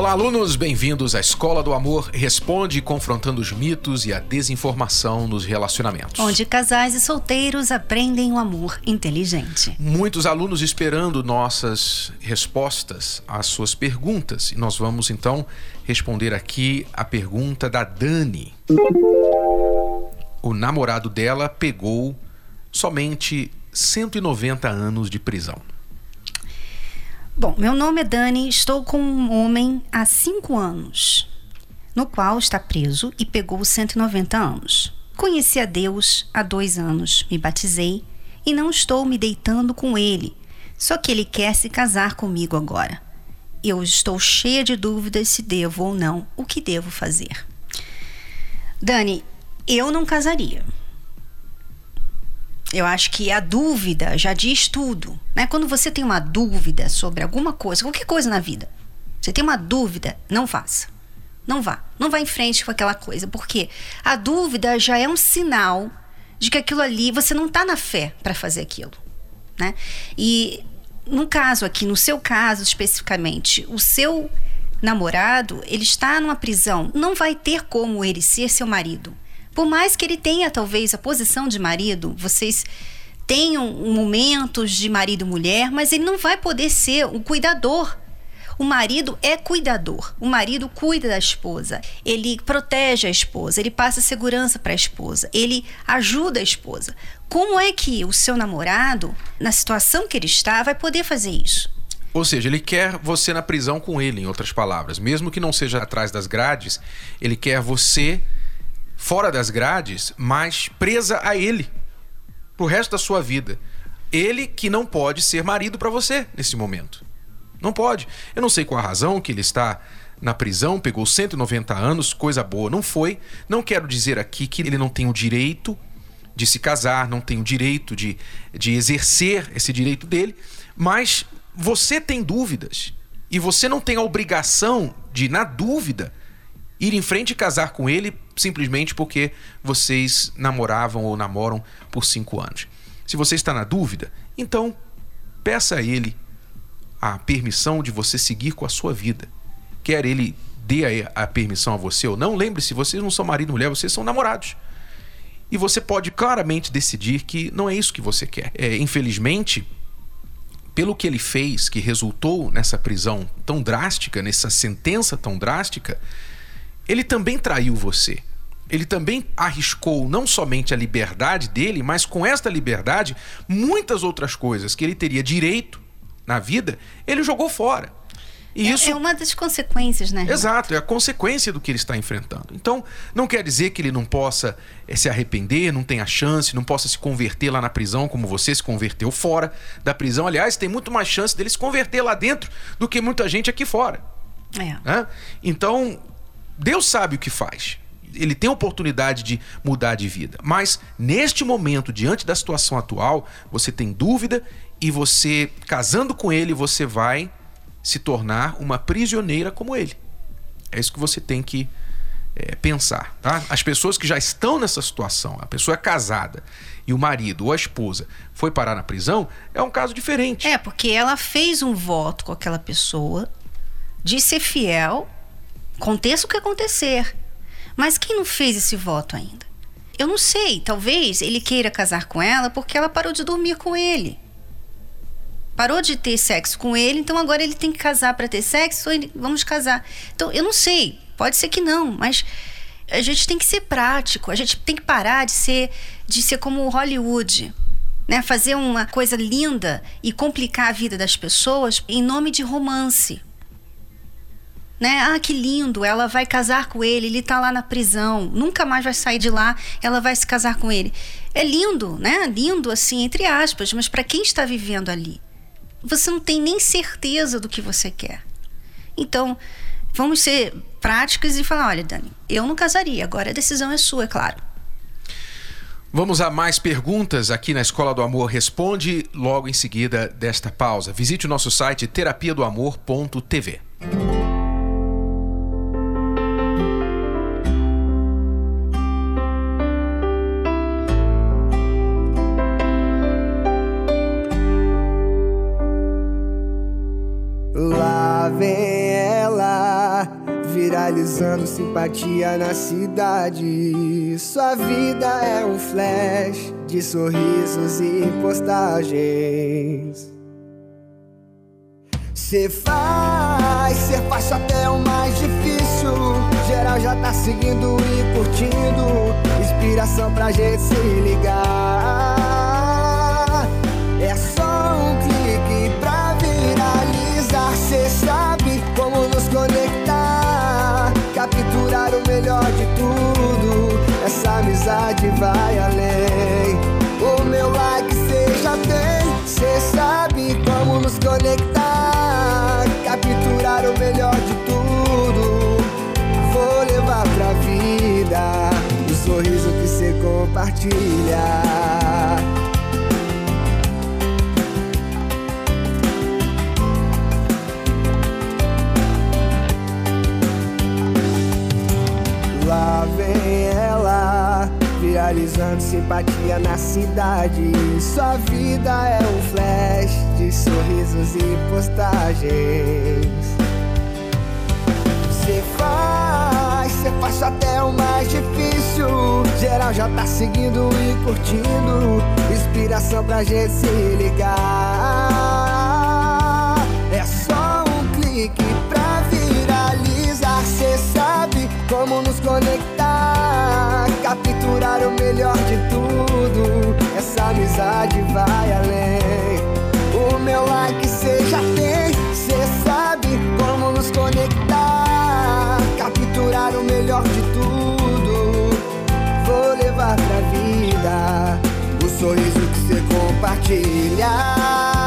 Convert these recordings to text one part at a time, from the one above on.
Olá, alunos, bem-vindos à Escola do Amor Responde, confrontando os mitos e a desinformação nos relacionamentos. Onde casais e solteiros aprendem o amor inteligente. Muitos alunos esperando nossas respostas às suas perguntas. E nós vamos então responder aqui a pergunta da Dani. O namorado dela pegou somente 190 anos de prisão. Bom, meu nome é Dani, estou com um homem há cinco anos, no qual está preso e pegou 190 anos. Conheci a Deus há dois anos, me batizei e não estou me deitando com ele, só que ele quer se casar comigo agora. Eu estou cheia de dúvidas se devo ou não, o que devo fazer. Dani, eu não casaria. Eu acho que a dúvida já diz tudo. Né? Quando você tem uma dúvida sobre alguma coisa, qualquer coisa na vida, você tem uma dúvida, não faça. Não vá. Não vá em frente com aquela coisa. Porque a dúvida já é um sinal de que aquilo ali, você não está na fé para fazer aquilo. Né? E no caso aqui, no seu caso especificamente, o seu namorado, ele está numa prisão, não vai ter como ele ser seu marido. Por mais que ele tenha talvez a posição de marido, vocês tenham momentos de marido mulher, mas ele não vai poder ser o cuidador. O marido é cuidador. O marido cuida da esposa. Ele protege a esposa. Ele passa segurança para a esposa. Ele ajuda a esposa. Como é que o seu namorado, na situação que ele está, vai poder fazer isso? Ou seja, ele quer você na prisão com ele, em outras palavras. Mesmo que não seja atrás das grades, ele quer você fora das grades, mas presa a ele pro resto da sua vida. Ele que não pode ser marido para você nesse momento. Não pode. Eu não sei qual a razão que ele está na prisão, pegou 190 anos, coisa boa não foi. Não quero dizer aqui que ele não tem o direito de se casar, não tem o direito de, de exercer esse direito dele, mas você tem dúvidas e você não tem a obrigação de, na dúvida, ir em frente e casar com ele simplesmente porque vocês namoravam ou namoram por cinco anos. Se você está na dúvida, então peça a ele a permissão de você seguir com a sua vida. Quer ele dê a, permissão a você ou não, lembre-se, vocês não são marido e mulher, vocês são namorados. E você pode claramente decidir que não é isso que você quer. É, infelizmente, pelo que ele fez, que resultou nessa prisão tão drástica, nessa sentença tão drástica, ele também traiu você. Ele também arriscou não somente a liberdade dele, mas com esta liberdade, muitas outras coisas que ele teria direito na vida, ele jogou fora. E é, isso é uma das consequências, né? Exato, é a consequência do que ele está enfrentando. Então, não quer dizer que ele não possa é, se arrepender, não tenha chance, não possa se converter lá na prisão como você se converteu fora da prisão. Aliás, tem muito mais chance dele se converter lá dentro do que muita gente aqui fora. É. Né? Então, Deus sabe o que faz. Ele tem oportunidade de mudar de vida. Mas neste momento, diante da situação atual, você tem dúvida e você, casando com ele, você vai se tornar uma prisioneira como ele. É isso que você tem que é, pensar. Tá? As pessoas que já estão nessa situação, a pessoa é casada e o marido ou a esposa foi parar na prisão, é um caso diferente. É, porque ela fez um voto com aquela pessoa de ser fiel Aconteça o que acontecer. Mas quem não fez esse voto ainda? Eu não sei, talvez ele queira casar com ela porque ela parou de dormir com ele. Parou de ter sexo com ele, então agora ele tem que casar para ter sexo, então vamos casar. Então, eu não sei, pode ser que não, mas a gente tem que ser prático, a gente tem que parar de ser de ser como Hollywood. Né, fazer uma coisa linda e complicar a vida das pessoas em nome de romance né? Ah, que lindo, ela vai casar com ele, ele tá lá na prisão, nunca mais vai sair de lá, ela vai se casar com ele. É lindo, né? Lindo assim, entre aspas, mas para quem está vivendo ali, você não tem nem certeza do que você quer. Então, vamos ser práticos e falar, olha, Dani, eu não casaria, agora a decisão é sua, é claro. Vamos a mais perguntas aqui na Escola do Amor Responde logo em seguida desta pausa. Visite o nosso site terapia simpatia na cidade. Sua vida é um flash de sorrisos e postagens. Cê faz, cê faz até o mais difícil. Geral já tá seguindo e curtindo. Inspiração pra gente se ligar. É só um clique pra viralizar. Cê sabe como nos conectar. Capturar o melhor de tudo. Essa amizade vai além. O meu like já tem. Cê sabe como nos conectar. Capturar o melhor de tudo. Vou levar pra vida o sorriso que cê compartilha. Viralizando simpatia na cidade. Sua vida é um flash de sorrisos e postagens. Cê faz, cê faz até o mais difícil. Geral já tá seguindo e curtindo. Inspiração pra gente se ligar. É só um clique pra viralizar. Sabe como nos conectar. Capturar o melhor de tudo. Essa amizade vai além. O meu like já tem. Cê sabe como nos conectar. Capturar o melhor de tudo. Vou levar pra vida o sorriso que cê compartilha.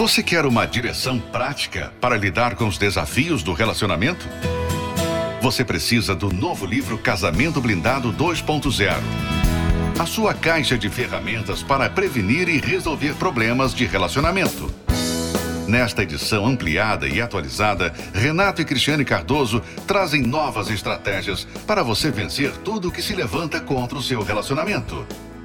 Você quer uma direção prática para lidar com os desafios do relacionamento? Você precisa do novo livro Casamento Blindado 2.0. A sua caixa de ferramentas para prevenir e resolver problemas de relacionamento. Nesta edição ampliada e atualizada, Renato e Cristiane Cardoso trazem novas estratégias para você vencer tudo que se levanta contra o seu relacionamento.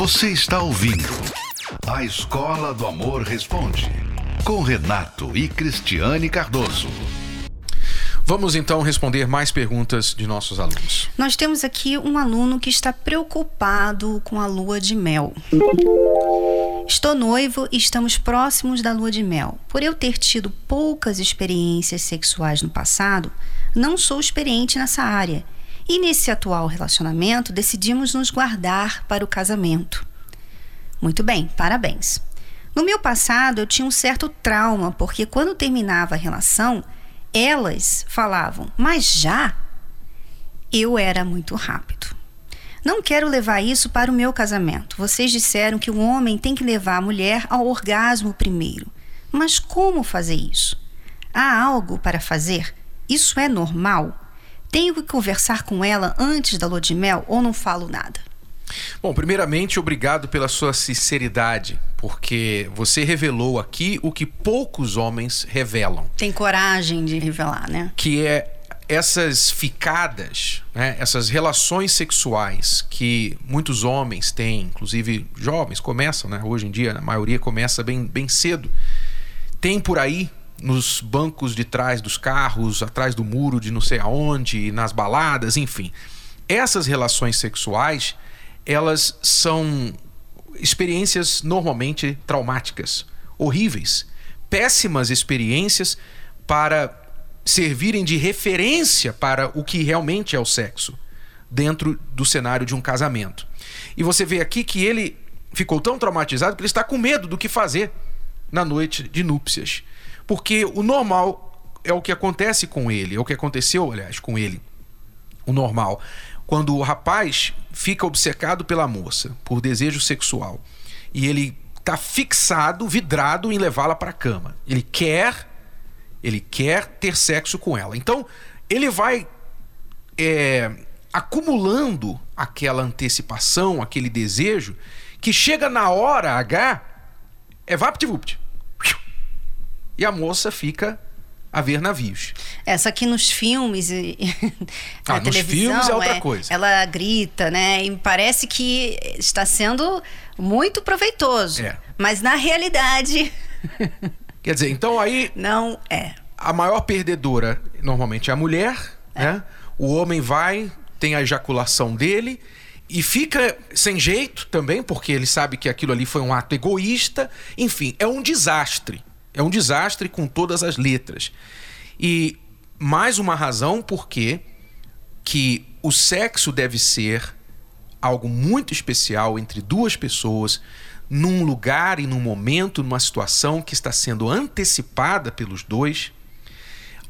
Você está ouvindo A Escola do Amor Responde com Renato e Cristiane Cardoso. Vamos então responder mais perguntas de nossos alunos. Nós temos aqui um aluno que está preocupado com a lua de mel. Estou noivo e estamos próximos da lua de mel. Por eu ter tido poucas experiências sexuais no passado, não sou experiente nessa área. E nesse atual relacionamento, decidimos nos guardar para o casamento. Muito bem, parabéns. No meu passado, eu tinha um certo trauma, porque quando terminava a relação, elas falavam, mas já? Eu era muito rápido. Não quero levar isso para o meu casamento. Vocês disseram que o homem tem que levar a mulher ao orgasmo primeiro. Mas como fazer isso? Há algo para fazer? Isso é normal? Tenho que conversar com ela antes da lua de mel ou não falo nada? Bom, primeiramente, obrigado pela sua sinceridade, porque você revelou aqui o que poucos homens revelam, Tem coragem de revelar, né? que é essas ficadas, né, essas relações sexuais que muitos homens têm, inclusive jovens começam, né, hoje em dia a maioria começa bem, bem cedo, tem por aí nos bancos de trás dos carros, atrás do muro de não sei aonde, nas baladas, enfim. Essas relações sexuais, elas são experiências normalmente traumáticas, horríveis, péssimas experiências para servirem de referência para o que realmente é o sexo. dentro do cenário de um casamento. E você vê aqui que ele ficou tão traumatizado que ele está com medo do que fazer na noite de núpcias. Porque o normal é o que acontece com ele, é o que aconteceu, aliás, com ele. O normal. Quando o rapaz fica obcecado pela moça, por desejo sexual, e ele está fixado, vidrado em levá-la para a cama. Ele quer, ele quer ter sexo com ela. Então, ele vai é, acumulando aquela antecipação, aquele desejo, que chega na hora H, é vapt-vupt. E a moça fica a ver navios. Essa aqui nos filmes e na ah, televisão, nos filmes é outra coisa. Ela grita, né? E parece que está sendo muito proveitoso. É. Mas na realidade. Quer dizer, então aí. Não é. A maior perdedora normalmente é a mulher, é. né? O homem vai, tem a ejaculação dele e fica sem jeito também, porque ele sabe que aquilo ali foi um ato egoísta. Enfim, é um desastre. É um desastre com todas as letras. E mais uma razão porque que o sexo deve ser algo muito especial entre duas pessoas, num lugar e num momento, numa situação que está sendo antecipada pelos dois,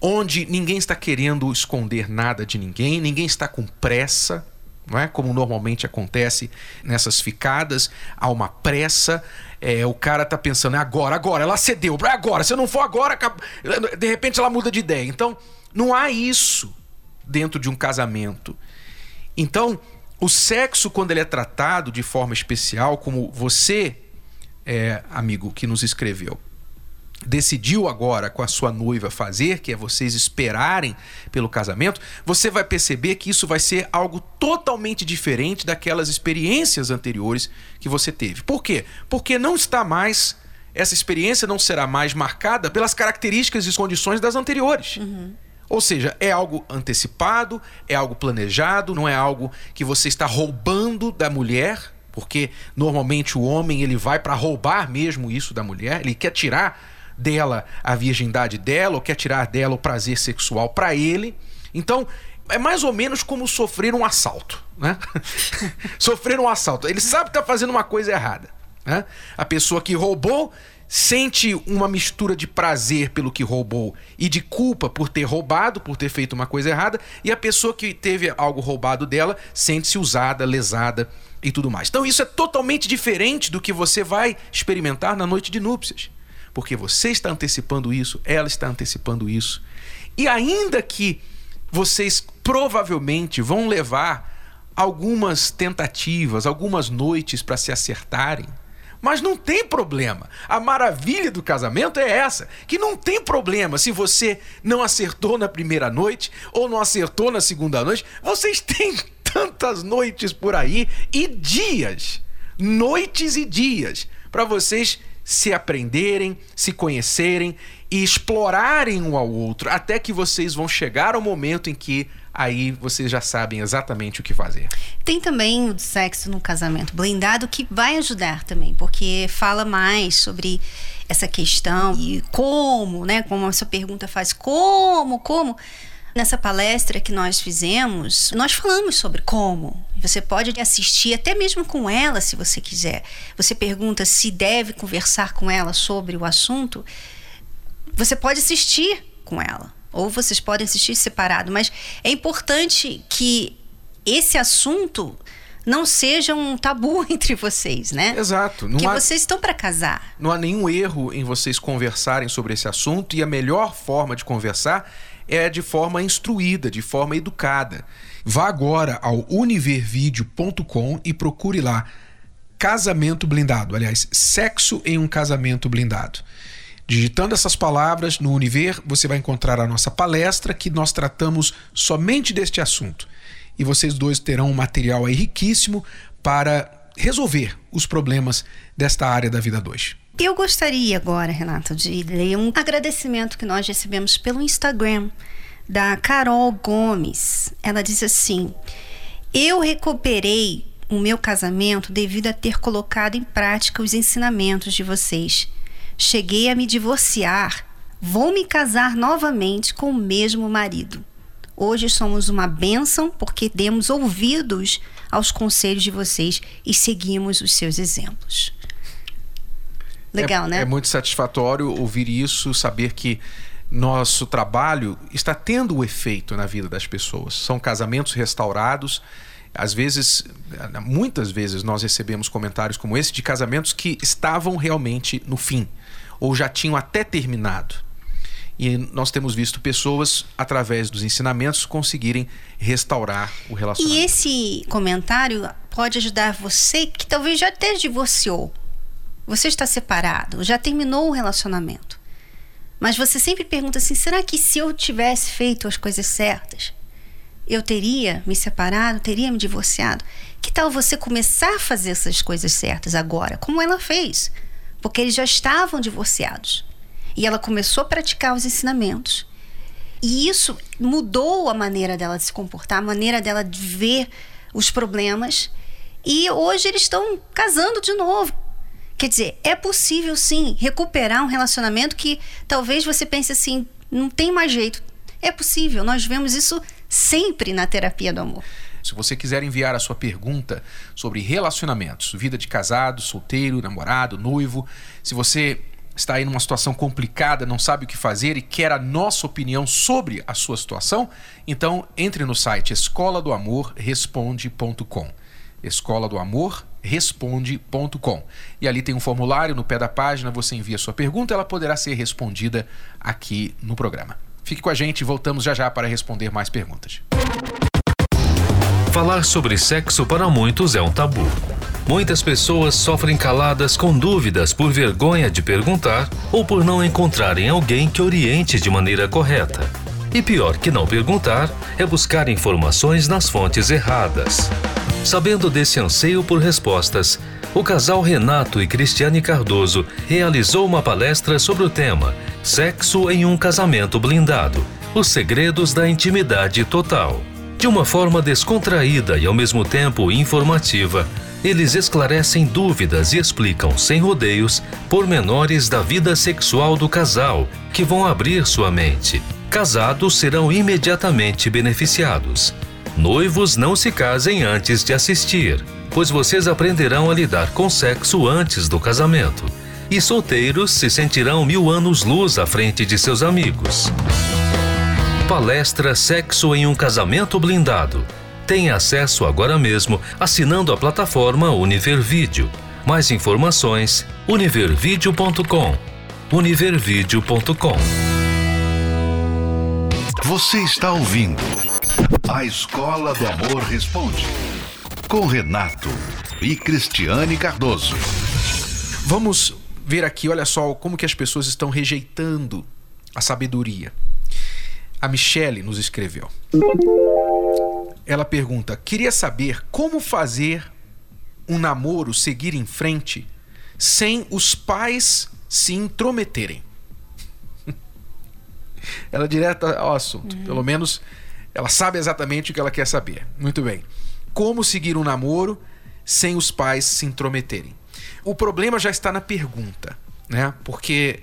onde ninguém está querendo esconder nada de ninguém, ninguém está com pressa, não é? Como normalmente acontece nessas ficadas, há uma pressa, é, o cara tá pensando, é agora, agora, ela cedeu, é agora, se não for agora, de repente ela muda de ideia. Então, não há isso dentro de um casamento. Então, o sexo, quando ele é tratado de forma especial, como você, é, amigo que nos escreveu, decidiu agora com a sua noiva fazer, que é vocês esperarem pelo casamento, você vai perceber que isso vai ser algo totalmente diferente daquelas experiências anteriores que você teve. Por quê? Porque não está mais essa experiência não será mais marcada pelas características e condições das anteriores. Uhum. Ou seja, é algo antecipado, é algo planejado, não é algo que você está roubando da mulher, porque normalmente o homem ele vai para roubar mesmo isso da mulher, ele quer tirar dela a virgindade dela, ou quer tirar dela o prazer sexual para ele. Então, é mais ou menos como sofrer um assalto, né? sofrer um assalto. Ele sabe que está fazendo uma coisa errada. Né? A pessoa que roubou sente uma mistura de prazer pelo que roubou e de culpa por ter roubado, por ter feito uma coisa errada, e a pessoa que teve algo roubado dela sente-se usada, lesada e tudo mais. Então isso é totalmente diferente do que você vai experimentar na noite de núpcias porque você está antecipando isso, ela está antecipando isso. E ainda que vocês provavelmente vão levar algumas tentativas, algumas noites para se acertarem, mas não tem problema. A maravilha do casamento é essa: que não tem problema se você não acertou na primeira noite ou não acertou na segunda noite. Vocês têm tantas noites por aí e dias, noites e dias, para vocês se aprenderem, se conhecerem e explorarem um ao outro, até que vocês vão chegar ao momento em que aí vocês já sabem exatamente o que fazer. Tem também o sexo no casamento blindado que vai ajudar também, porque fala mais sobre essa questão e como, né? Como a sua pergunta faz, como, como Nessa palestra que nós fizemos, nós falamos sobre como. Você pode assistir até mesmo com ela, se você quiser. Você pergunta se deve conversar com ela sobre o assunto. Você pode assistir com ela, ou vocês podem assistir separado, mas é importante que esse assunto não seja um tabu entre vocês, né? Exato. Não há, vocês estão para casar. Não há nenhum erro em vocês conversarem sobre esse assunto e a melhor forma de conversar é de forma instruída, de forma educada. Vá agora ao univervideo.com e procure lá casamento blindado, aliás, sexo em um casamento blindado. Digitando essas palavras no Univer, você vai encontrar a nossa palestra que nós tratamos somente deste assunto. E vocês dois terão um material riquíssimo para resolver os problemas desta área da vida 2. Eu gostaria agora, Renata, de ler um agradecimento que nós recebemos pelo Instagram da Carol Gomes. Ela diz assim: Eu recuperei o meu casamento devido a ter colocado em prática os ensinamentos de vocês. Cheguei a me divorciar. Vou me casar novamente com o mesmo marido. Hoje somos uma bênção porque demos ouvidos aos conselhos de vocês e seguimos os seus exemplos. Legal, é, né? É muito satisfatório ouvir isso, saber que nosso trabalho está tendo o efeito na vida das pessoas. São casamentos restaurados. Às vezes, muitas vezes, nós recebemos comentários como esse de casamentos que estavam realmente no fim ou já tinham até terminado. E nós temos visto pessoas, através dos ensinamentos, conseguirem restaurar o relacionamento. E esse comentário pode ajudar você que talvez já até divorciou. Você está separado, já terminou o relacionamento. Mas você sempre pergunta assim: será que se eu tivesse feito as coisas certas, eu teria me separado, teria me divorciado? Que tal você começar a fazer essas coisas certas agora, como ela fez? Porque eles já estavam divorciados. E ela começou a praticar os ensinamentos. E isso mudou a maneira dela de se comportar, a maneira dela de ver os problemas. E hoje eles estão casando de novo. Quer dizer, é possível sim recuperar um relacionamento que talvez você pense assim, não tem mais jeito. É possível, nós vemos isso sempre na terapia do amor. Se você quiser enviar a sua pergunta sobre relacionamentos, vida de casado, solteiro, namorado, noivo, se você está aí numa situação complicada, não sabe o que fazer e quer a nossa opinião sobre a sua situação, então entre no site escola do amor responde.com. Escola do amor responde.com. E ali tem um formulário no pé da página, você envia sua pergunta, ela poderá ser respondida aqui no programa. Fique com a gente, voltamos já já para responder mais perguntas. Falar sobre sexo para muitos é um tabu. Muitas pessoas sofrem caladas com dúvidas por vergonha de perguntar ou por não encontrarem alguém que oriente de maneira correta. E pior que não perguntar é buscar informações nas fontes erradas. Sabendo desse anseio por respostas, o casal Renato e Cristiane Cardoso realizou uma palestra sobre o tema Sexo em um casamento blindado os segredos da intimidade total. De uma forma descontraída e ao mesmo tempo informativa, eles esclarecem dúvidas e explicam sem rodeios pormenores da vida sexual do casal que vão abrir sua mente. Casados serão imediatamente beneficiados. Noivos não se casem antes de assistir, pois vocês aprenderão a lidar com sexo antes do casamento. E solteiros se sentirão mil anos luz à frente de seus amigos. Palestra Sexo em um Casamento Blindado. Tenha acesso agora mesmo assinando a plataforma Univervídeo. Mais informações: univervideo.com. univervideo.com. Você está ouvindo A Escola do Amor Responde com Renato e Cristiane Cardoso. Vamos ver aqui, olha só, como que as pessoas estão rejeitando a sabedoria. A Michele nos escreveu. Ela pergunta: queria saber como fazer um namoro seguir em frente sem os pais se intrometerem. ela é direta ao assunto. Uhum. Pelo menos ela sabe exatamente o que ela quer saber. Muito bem. Como seguir um namoro sem os pais se intrometerem? O problema já está na pergunta, né? Porque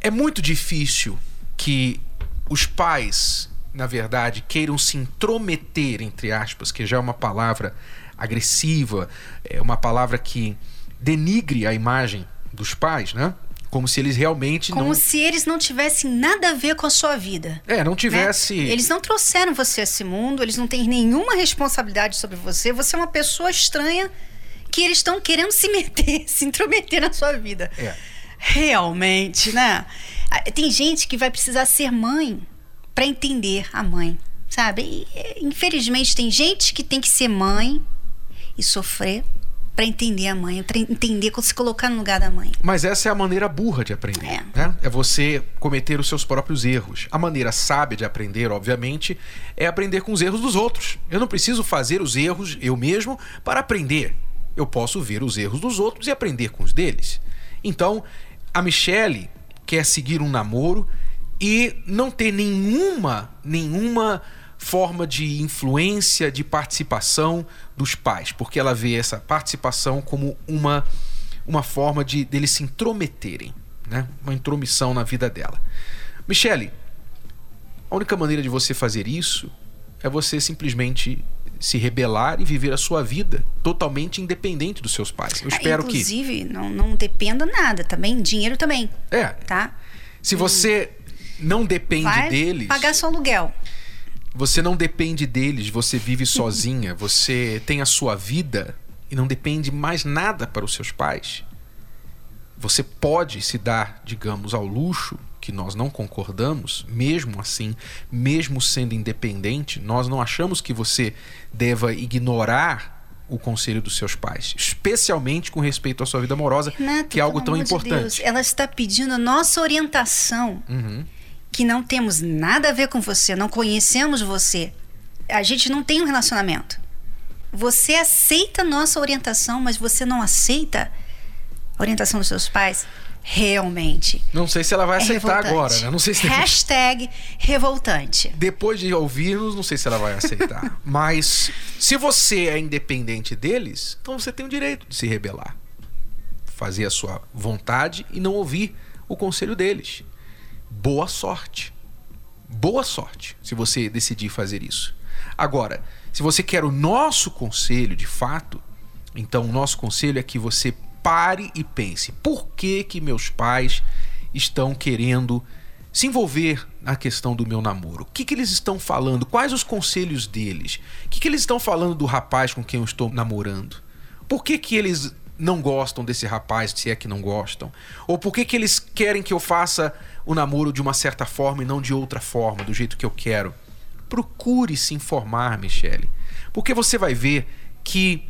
é muito difícil que os pais, na verdade, queiram se intrometer, entre aspas, que já é uma palavra agressiva, é uma palavra que denigre a imagem dos pais, né? Como se eles realmente Como não... se eles não tivessem nada a ver com a sua vida. É, não tivesse. Né? Eles não trouxeram você a esse mundo, eles não têm nenhuma responsabilidade sobre você. Você é uma pessoa estranha que eles estão querendo se meter, se intrometer na sua vida. É. Realmente, né? Ah, tem gente que vai precisar ser mãe para entender a mãe, sabe? E, infelizmente tem gente que tem que ser mãe e sofrer para entender a mãe, para entender se colocar no lugar da mãe. Mas essa é a maneira burra de aprender. É. Né? é você cometer os seus próprios erros. A maneira sábia de aprender, obviamente, é aprender com os erros dos outros. Eu não preciso fazer os erros eu mesmo para aprender. Eu posso ver os erros dos outros e aprender com os deles. Então, a Michelle quer seguir um namoro e não ter nenhuma, nenhuma forma de influência, de participação dos pais, porque ela vê essa participação como uma, uma forma de deles se intrometerem, né? uma intromissão na vida dela. Michele, a única maneira de você fazer isso é você simplesmente se rebelar e viver a sua vida totalmente independente dos seus pais. Eu espero Inclusive, que. não, não dependa nada também, dinheiro também. É. Tá? Se você não depende Vai deles. Pagar seu aluguel. Você não depende deles, você vive sozinha, você tem a sua vida e não depende mais nada para os seus pais. Você pode se dar, digamos, ao luxo que nós não concordamos, mesmo assim, mesmo sendo independente, nós não achamos que você deva ignorar o conselho dos seus pais, especialmente com respeito à sua vida amorosa, Renato, que é algo tão importante. De Deus, ela está pedindo a nossa orientação, uhum. Que não temos nada a ver com você, não conhecemos você, a gente não tem um relacionamento. Você aceita nossa orientação, mas você não aceita a orientação dos seus pais? realmente. Não sei se ela vai é aceitar revoltante. agora, né? Não sei se Hashtag revoltante. Depois de ouvirmos, não sei se ela vai aceitar. Mas se você é independente deles, então você tem o direito de se rebelar. Fazer a sua vontade e não ouvir o conselho deles. Boa sorte. Boa sorte se você decidir fazer isso. Agora, se você quer o nosso conselho de fato, então o nosso conselho é que você pare e pense: por que que meus pais estão querendo se envolver na questão do meu namoro? O que, que eles estão falando? Quais os conselhos deles? O que, que eles estão falando do rapaz com quem eu estou namorando? Por que, que eles não gostam desse rapaz, se é que não gostam? Ou por que, que eles querem que eu faça o namoro de uma certa forma e não de outra forma, do jeito que eu quero? Procure se informar, Michele. Porque você vai ver que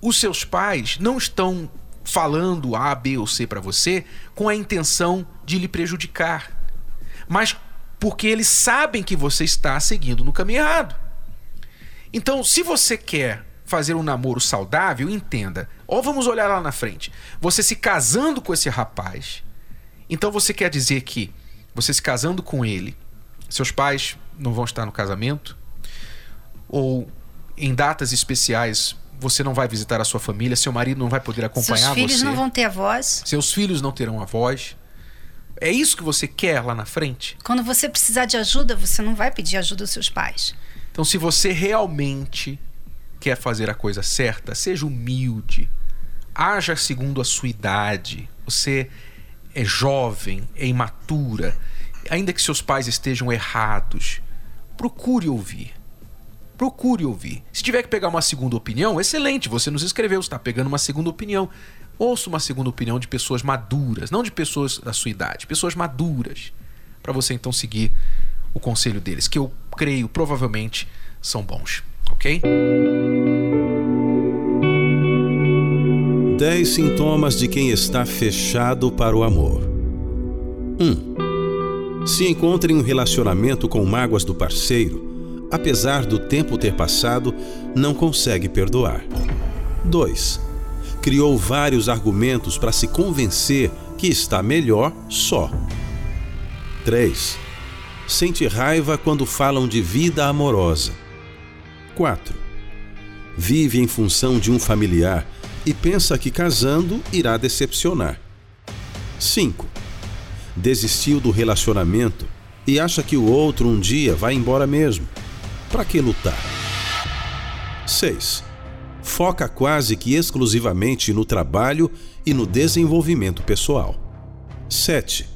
os seus pais não estão falando A, B ou C para você com a intenção de lhe prejudicar, mas porque eles sabem que você está seguindo no caminho errado. Então, se você quer fazer um namoro saudável, entenda. Ou vamos olhar lá na frente. Você se casando com esse rapaz, então você quer dizer que você se casando com ele, seus pais não vão estar no casamento? Ou em datas especiais você não vai visitar a sua família, seu marido não vai poder acompanhar você. Seus filhos não vão ter a voz. Seus filhos não terão a voz. É isso que você quer lá na frente? Quando você precisar de ajuda, você não vai pedir ajuda aos seus pais. Então, se você realmente quer fazer a coisa certa, seja humilde, haja segundo a sua idade. Você é jovem, é imatura, ainda que seus pais estejam errados, procure ouvir procure ouvir. Se tiver que pegar uma segunda opinião, excelente, você nos escreveu, está pegando uma segunda opinião. Ouça uma segunda opinião de pessoas maduras, não de pessoas da sua idade, pessoas maduras, para você então seguir o conselho deles, que eu creio provavelmente são bons, ok? 10 sintomas de quem está fechado para o amor. 1. Um, se encontra em um relacionamento com mágoas do parceiro, apesar do tempo ter passado, não consegue perdoar. 2. Criou vários argumentos para se convencer que está melhor só. 3. Sente raiva quando falam de vida amorosa. 4. Vive em função de um familiar e pensa que casando irá decepcionar. 5. Desistiu do relacionamento e acha que o outro um dia vai embora mesmo. Para que lutar? 6. Foca quase que exclusivamente no trabalho e no desenvolvimento pessoal. 7.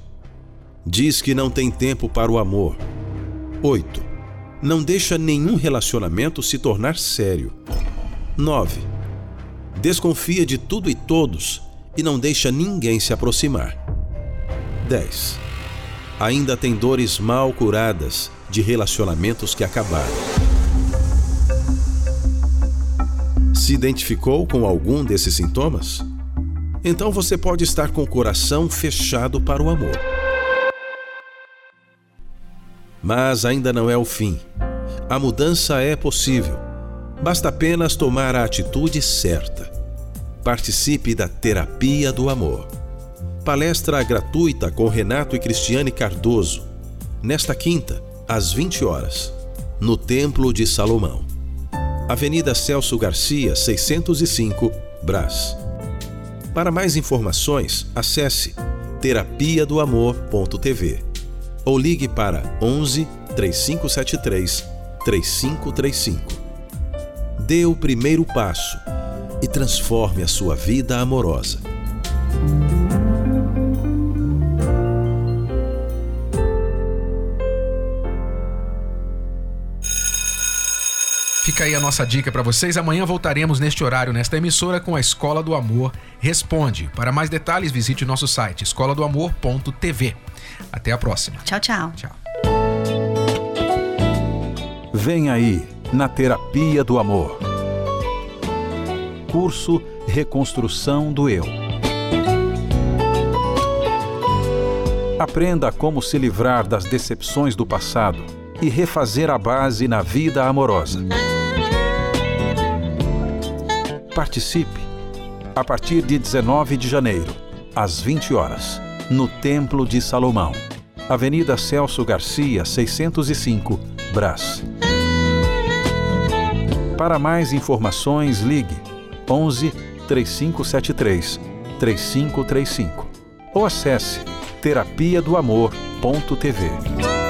Diz que não tem tempo para o amor. 8. Não deixa nenhum relacionamento se tornar sério. 9. Desconfia de tudo e todos e não deixa ninguém se aproximar. 10. Ainda tem dores mal curadas de relacionamentos que acabaram. Se identificou com algum desses sintomas? Então você pode estar com o coração fechado para o amor. Mas ainda não é o fim. A mudança é possível. Basta apenas tomar a atitude certa. Participe da Terapia do Amor. Palestra gratuita com Renato e Cristiane Cardoso. Nesta quinta, às 20 horas, no Templo de Salomão. Avenida Celso Garcia, 605, Brás. Para mais informações, acesse terapia do amor.tv ou ligue para 11 3573 3535. Dê o primeiro passo e transforme a sua vida amorosa. Fica aí a nossa dica para vocês. Amanhã voltaremos neste horário, nesta emissora, com a Escola do Amor Responde. Para mais detalhes, visite o nosso site escoladoamor.tv. Até a próxima. Tchau, tchau. Tchau. Vem aí, na Terapia do Amor. Curso Reconstrução do Eu. Aprenda como se livrar das decepções do passado e refazer a base na vida amorosa. Participe a partir de 19 de janeiro, às 20 horas, no Templo de Salomão, Avenida Celso Garcia, 605, Brás. Para mais informações, ligue 11 3573 3535 ou acesse terapia do amor.tv.